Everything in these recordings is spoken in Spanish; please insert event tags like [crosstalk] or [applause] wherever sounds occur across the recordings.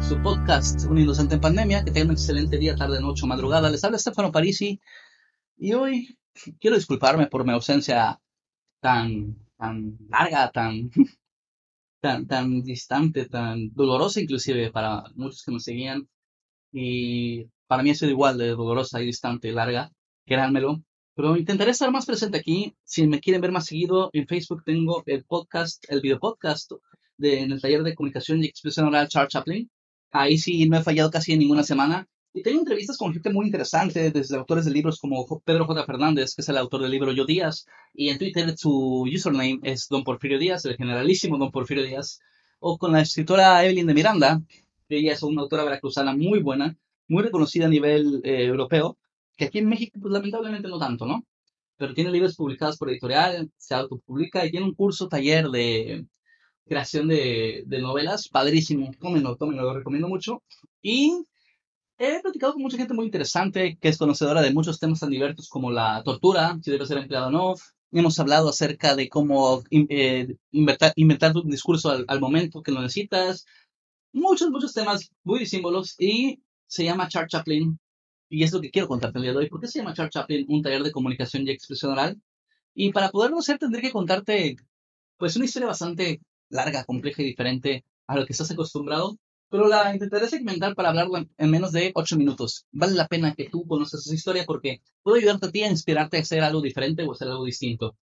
su podcast Un Inocente en Pandemia. Que tengan un excelente día, tarde, noche madrugada. Les habla Stefano Parisi y hoy quiero disculparme por mi ausencia tan, tan larga, tan, [laughs] tan, tan distante, tan dolorosa inclusive para muchos que me seguían. Y para mí ha sido igual de dolorosa y distante y larga, créanmelo. Pero intentaré estar más presente aquí. Si me quieren ver más seguido, en Facebook tengo el podcast, el video podcast de, en el taller de comunicación y expresión oral Charles Chaplin. Ahí sí no he fallado casi en ninguna semana. Y tengo entrevistas con gente muy interesante, desde autores de libros como Pedro J. Fernández, que es el autor del libro Yo Díaz, y en Twitter su username es Don Porfirio Díaz, el generalísimo Don Porfirio Díaz, o con la escritora Evelyn de Miranda, que ella es una autora veracruzana muy buena, muy reconocida a nivel eh, europeo, que aquí en México, pues lamentablemente no tanto, ¿no? Pero tiene libros publicados por editorial, se autopublica y tiene un curso taller de creación de, de novelas, padrísimo, tómenlo, tómenlo, lo recomiendo mucho. Y he platicado con mucha gente muy interesante que es conocedora de muchos temas tan diversos como la tortura, si debe ser empleado o no. Hemos hablado acerca de cómo eh, inventar, inventar, tu discurso al, al, momento que lo necesitas. Muchos, muchos temas muy símbolos y se llama Charles Chaplin y es lo que quiero contarte el día de hoy. ¿Por qué se llama Charles Chaplin un taller de comunicación y expresión oral? Y para poderlo hacer tendré que contarte pues una historia bastante larga, compleja y diferente a lo que estás acostumbrado, pero la intentaré segmentar para hablarlo en menos de 8 minutos. Vale la pena que tú conozcas esa historia porque puedo ayudarte a ti a inspirarte a hacer algo diferente o hacer algo distinto.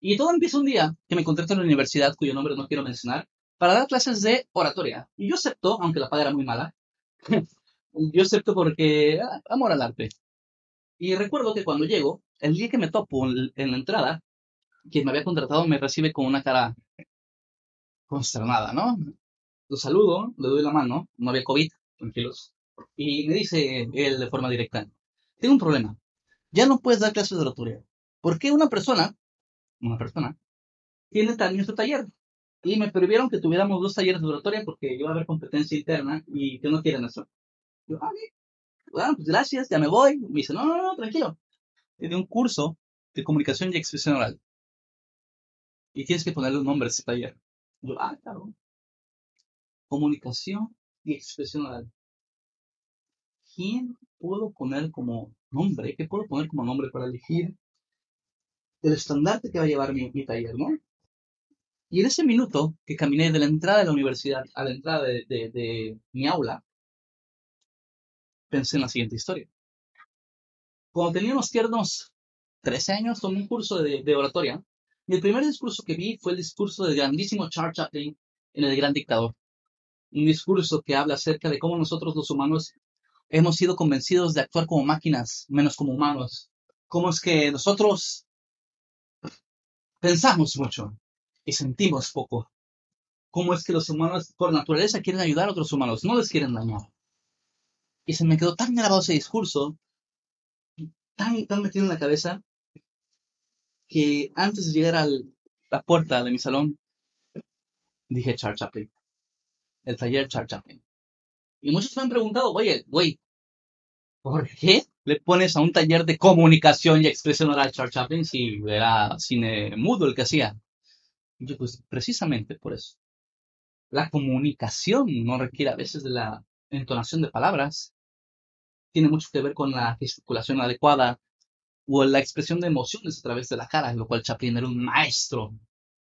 Y todo empieza un día que me encontré en la universidad, cuyo nombre no quiero mencionar, para dar clases de oratoria. Y yo acepto, aunque la paga era muy mala, [laughs] yo acepto porque ah, amor al arte. Y recuerdo que cuando llego, el día que me topo en la entrada, quien me había contratado me recibe con una cara consternada, ¿no? Lo saludo, le doy la mano, no había COVID, tranquilos. Y me dice él de forma directa, tengo un problema, ya no puedes dar clases de oratoria. ¿Por qué una persona, una persona, tiene también su taller? Y me prohibieron que tuviéramos dos talleres de oratoria porque iba a haber competencia interna y que no quieren eso. Yo, ah, bueno, pues gracias, ya me voy. Me dice, no, no, no, tranquilo. Tiene un curso de comunicación y expresión oral. Y tienes que ponerle un nombre a ese taller. Yo, ah, claro. Comunicación y expresión oral. ¿Quién puedo poner como nombre? ¿Qué puedo poner como nombre para elegir el estandarte que va a llevar mi, mi taller, no? Y en ese minuto que caminé de la entrada de la universidad a la entrada de, de, de mi aula, pensé en la siguiente historia. Cuando tenía unos tiernos 13 años, tomé un curso de, de, oratoria y el primer discurso que vi fue el discurso del grandísimo Charles Chaplin en El Gran Dictador. Un discurso que habla acerca de cómo nosotros los humanos hemos sido convencidos de actuar como máquinas, menos como humanos. Cómo es que nosotros pensamos mucho y sentimos poco. Cómo es que los humanos por naturaleza quieren ayudar a otros humanos, no les quieren dañar. Y se me quedó tan grabado ese discurso, tan, tan metido en la cabeza, que antes de llegar a la puerta de mi salón, dije Charles Chaplin. El taller Charles Chaplin. Y muchos me han preguntado, oye, güey, ¿por qué le pones a un taller de comunicación y expresión oral Charles Chaplin si era cine mudo el que hacía? Yo, pues, precisamente por eso. La comunicación no requiere a veces de la entonación de palabras, tiene mucho que ver con la gesticulación adecuada o la expresión de emociones a través de la cara, lo cual Chaplin era un maestro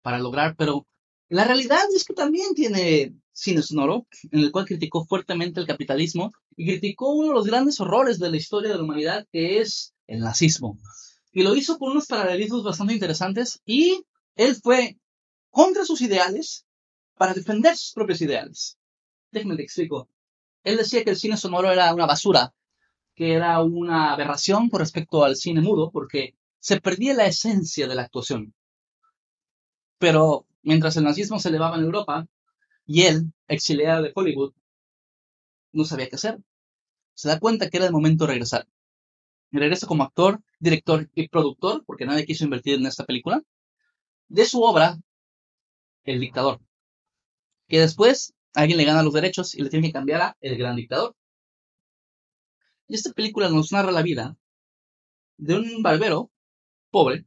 para lograr, pero la realidad es que también tiene cine sonoro, en el cual criticó fuertemente el capitalismo y criticó uno de los grandes horrores de la historia de la humanidad, que es el nazismo. Y lo hizo con unos paralelismos bastante interesantes y él fue contra sus ideales para defender sus propios ideales. Déjenme te explico. Él decía que el cine sonoro era una basura, que era una aberración con respecto al cine mudo, porque se perdía la esencia de la actuación. Pero mientras el nazismo se elevaba en Europa y él, exiliado de Hollywood, no sabía qué hacer, se da cuenta que era el momento de regresar. Regresa como actor, director y productor, porque nadie quiso invertir en esta película, de su obra, El Dictador. Que después alguien le gana los derechos y le tiene que cambiar a El Gran Dictador. Y esta película nos narra la vida de un barbero pobre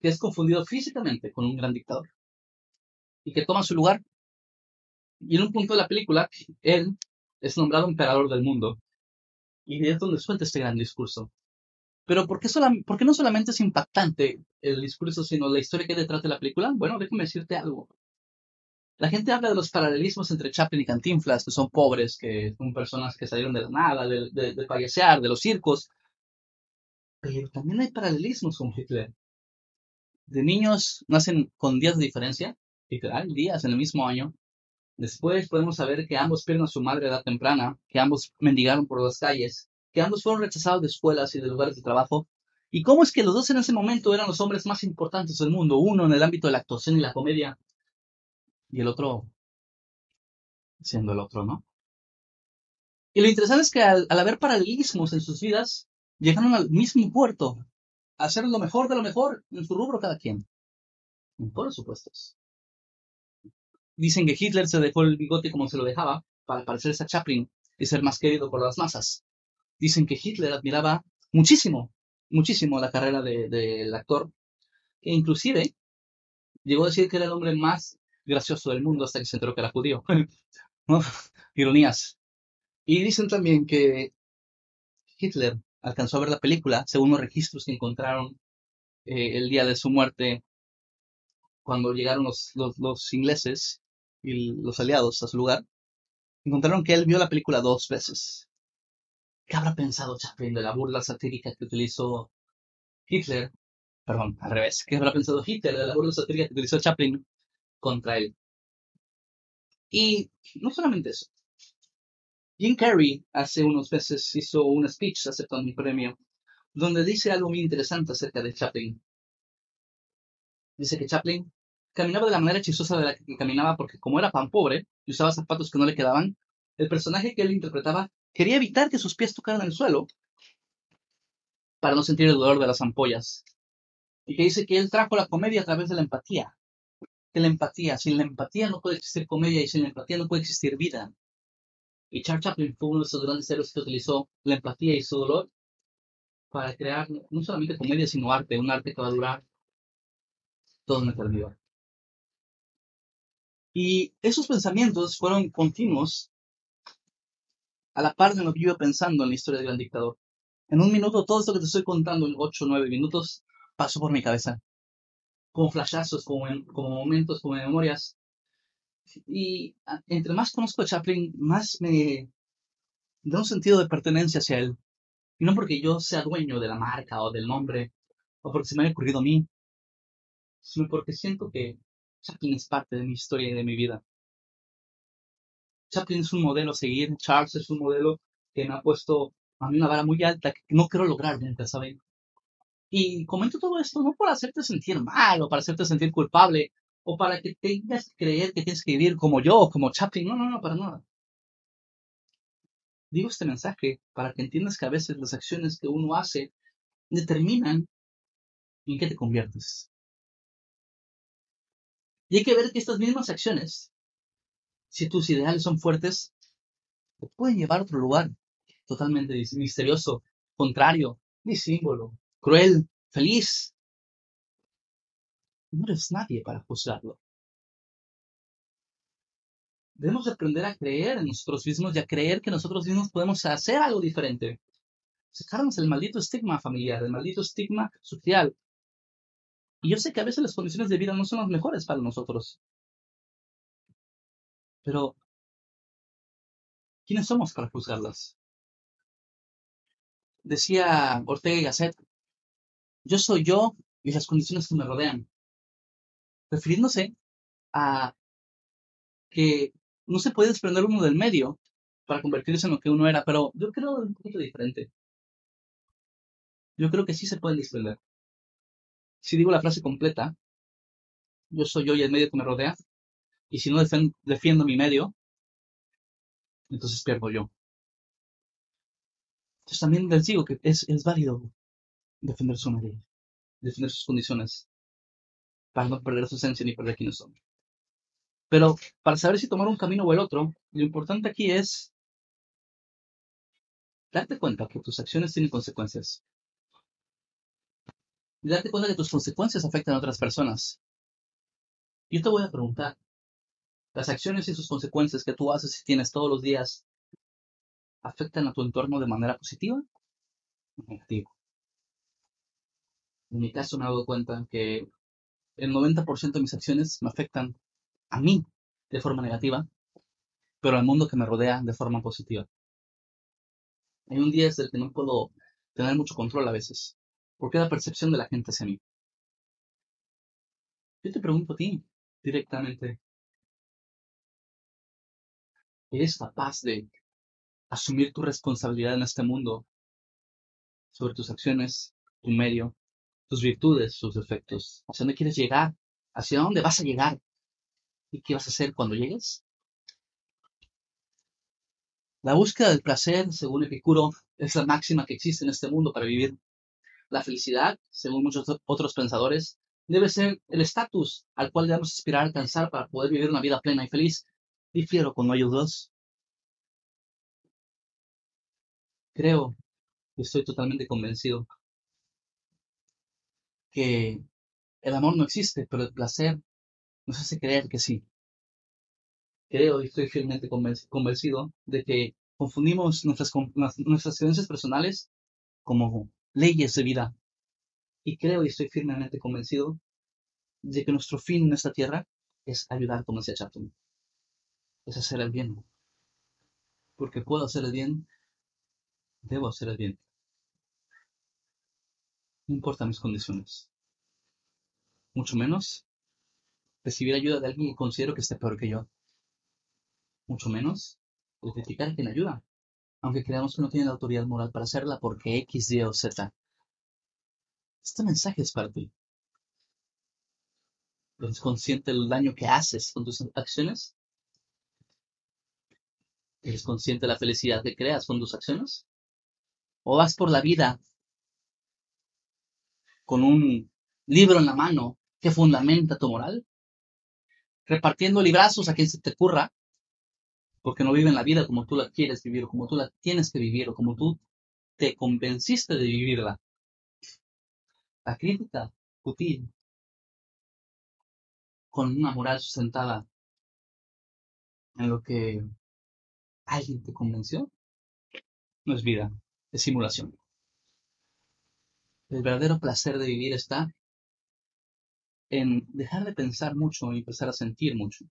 que es confundido físicamente con un gran dictador y que toma su lugar Y en un punto de la película, él es nombrado emperador del mundo. Y es donde suelta este gran discurso. Pero ¿por qué, ¿por qué no solamente es impactante el discurso, sino la historia que detrás de la película? Bueno, déjame decirte algo. La gente habla de los paralelismos entre Chaplin y Cantinflas, que son pobres, que son personas que salieron de la nada, de, de, de payasear, de los circos. Pero también hay paralelismos con Hitler. De niños nacen con días de diferencia, literal, días en el mismo año. Después podemos saber que ambos pierden a su madre a edad temprana, que ambos mendigaron por las calles, que ambos fueron rechazados de escuelas y de lugares de trabajo. ¿Y cómo es que los dos en ese momento eran los hombres más importantes del mundo? Uno en el ámbito de la actuación y la comedia, y el otro siendo el otro, ¿no? Y lo interesante es que al, haber paralelismos en sus vidas, llegaron al mismo puerto, a hacer lo mejor de lo mejor en su rubro cada quien, los supuestos. Dicen que Hitler se dejó el bigote como se lo dejaba para parecerse a Chaplin y ser más querido por las masas. Dicen que Hitler admiraba muchísimo, muchísimo la carrera del actor, que inclusive llegó a decir que era el hombre más gracioso del mundo hasta que se enteró que era judío. [laughs] Ironías. Y dicen también que Hitler alcanzó a ver la película según los registros que encontraron eh, el día de su muerte cuando llegaron los, los, ingleses y los aliados a su lugar. Encontraron que él vio la película dos veces. ¿Qué habrá pensado Chaplin de la burla satírica que utilizó Hitler? Perdón, al revés. ¿Qué habrá pensado Hitler de la burla satírica que utilizó Chaplin contra él. Y no solamente eso. Jim Carrey hace unos meses hizo un speech aceptando un premio donde dice algo muy interesante acerca de Chaplin. Dice que Chaplin caminaba de la manera chistosa de la que caminaba porque como era pan pobre y usaba zapatos que no le quedaban, el personaje que él interpretaba quería evitar que sus pies tocaran el suelo para no sentir el dolor de las ampollas. Y que dice que él trajo la comedia a través de la empatía la empatía. Sin la empatía no puede existir comedia y sin la empatía no puede existir vida. Y Charles Chaplin fue uno de esos grandes héroes que utilizó la empatía y su dolor para crear no solamente comedia, sino arte, un arte que va a durar toda una eternidad. Y esos pensamientos fueron continuos a la par de lo que iba pensando en la historia del gran dictador. En un minuto, todo esto que te estoy contando en 8 o 9 minutos pasó por mi cabeza como flashazos, como, como momentos, como memorias. Y entre más conozco a Chaplin, más me da un sentido de pertenencia hacia él. Y no porque yo sea dueño de la marca o del nombre, o porque se me haya ocurrido a mí, sino porque siento que Chaplin es parte de mi historia y de mi vida. Chaplin es un modelo a seguir, Charles es un modelo que me ha puesto a mí una vara muy alta que no quiero lograr nunca, ¿saben? Y comento todo esto no para hacerte sentir mal o para hacerte sentir culpable o para que tengas que creer que tienes que vivir como yo, como Chaplin. No, no, no, para nada. Digo este mensaje para que entiendas que a veces las acciones que uno hace determinan en qué te conviertes. Y hay que ver que estas mismas acciones, si tus ideales son fuertes, te pueden llevar a otro lugar totalmente misterioso, contrario, ni símbolo, cruel, feliz. No eres nadie para juzgarlo. Debemos aprender a creer en nosotros mismos y a creer que nosotros mismos podemos hacer algo diferente. Sacarnos el maldito estigma familiar, el maldito estigma social. Y yo sé que a veces las condiciones de vida no son las mejores para nosotros. Pero, ¿quiénes somos para juzgarlas? Decía Ortega y Gasset, yo soy yo y las condiciones que me rodean. Refiriéndose a que no se puede desprender uno del medio para convertirse en lo que uno era, pero yo creo un poquito diferente. Yo creo que sí se puede desprender. Si digo la frase completa, yo soy yo y el medio que me rodea, y si no defiendo, mi medio, entonces pierdo yo. Entonces también les digo que es, es válido defender su medio, defender sus condiciones, para no perder su esencia ni perder quiénes son. Pero para saber si tomar un camino o el otro, lo importante aquí es darte cuenta que tus acciones tienen consecuencias. Y darte cuenta que tus consecuencias afectan a otras personas. Yo te voy a preguntar, Las acciones y sus consecuencias que tú haces y tienes todos los días afectan a tu entorno de manera positiva o negativa. En mi caso me he dado cuenta que el 90% de mis acciones me afectan a mí de forma negativa, pero al mundo que me rodea de forma positiva. Hay un día desde el que no puedo tener mucho control a veces, porque la percepción de la gente hacia mí. Yo te pregunto a ti directamente, ¿eres capaz de asumir tu responsabilidad en este mundo sobre tus acciones, tu medio, tus virtudes, tus defectos? ¿Hacia dónde quieres llegar? ¿Hacia dónde vas a llegar? ¿Y qué vas a hacer cuando llegues? La búsqueda del placer, según Epicuro, es la máxima que existe en este mundo para vivir. La felicidad, según muchos otros pensadores, debe ser el estatus al cual debemos aspirar a alcanzar para poder vivir una vida plena y feliz. Difiero con hay dos. Creo y estoy totalmente convencido que el amor no existe, pero el placer nos hace creer que sí creo y estoy firmemente convencido de que confundimos nuestras, nuestras creencias personales como leyes de vida. Y creo y estoy firmemente convencido de que nuestro fin en esta tierra es ayudar, como decía Chapton. Es hacer el bien. Porque puedo hacer el bien, debo hacer el bien. No importa mis condiciones. Mucho menos recibir ayuda de alguien que considero que esté peor que yo mucho menos criticar a quien ayuda, aunque creamos que no tiene la autoridad moral para hacerla porque X, Y o Z. Este mensaje es para ti. ¿Eres consciente del daño que haces con tus acciones? ¿Eres consciente de la felicidad que creas con tus acciones? ¿O vas por la vida con un libro en la mano que fundamenta tu moral? Repartiendo librazos a quien se te ocurra porque no viven la vida como tú la quieres vivir, o como tú la tienes que vivir, o como tú te convenciste de vivirla. La crítica útil con una moral sustentada en lo que alguien te convenció, no es vida, es simulación. El verdadero placer de vivir está en dejar de pensar mucho y empezar a sentir mucho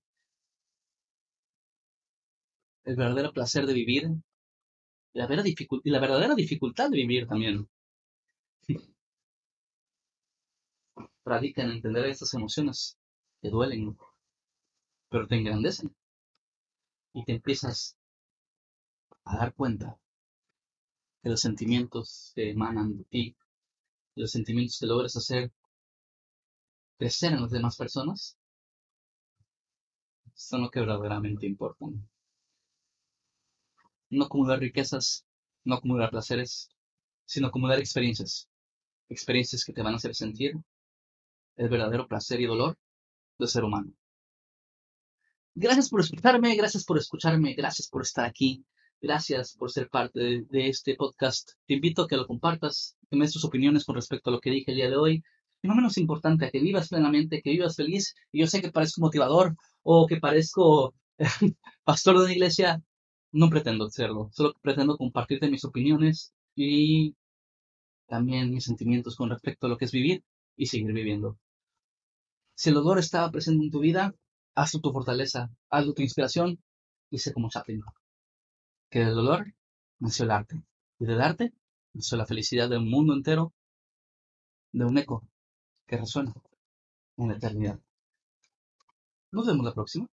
el verdadero placer de vivir y la, verdadera dificultad de vivir también. [laughs] Radica en entender estas emociones que duelen, pero te engrandecen. Y te empiezas a dar cuenta que los sentimientos que emanan de ti, los sentimientos que logras hacer crecer en las demás personas, son lo que verdaderamente importan no acumular riquezas, no acumular placeres, sino acumular experiencias. Experiencias que te van a hacer sentir el verdadero placer y dolor del ser humano. Gracias por escucharme, gracias por escucharme, gracias por estar aquí, gracias por ser parte de, este podcast. Te invito a que lo compartas, me des tus opiniones con respecto a lo que dije el día de hoy. Y no menos importante, que vivas plenamente, que vivas feliz. Y yo sé que parezco motivador o que parezco [laughs] pastor de una iglesia, no pretendo serlo, solo pretendo compartirte mis opiniones y también mis sentimientos con respecto a lo que es vivir y seguir viviendo. Si el dolor estaba presente en tu vida, hazlo tu fortaleza, hazlo tu inspiración y sé como Chaplin. Que del dolor nació el arte y del arte nació la felicidad de un mundo entero, de un eco que resuena en la eternidad. Nos vemos la próxima.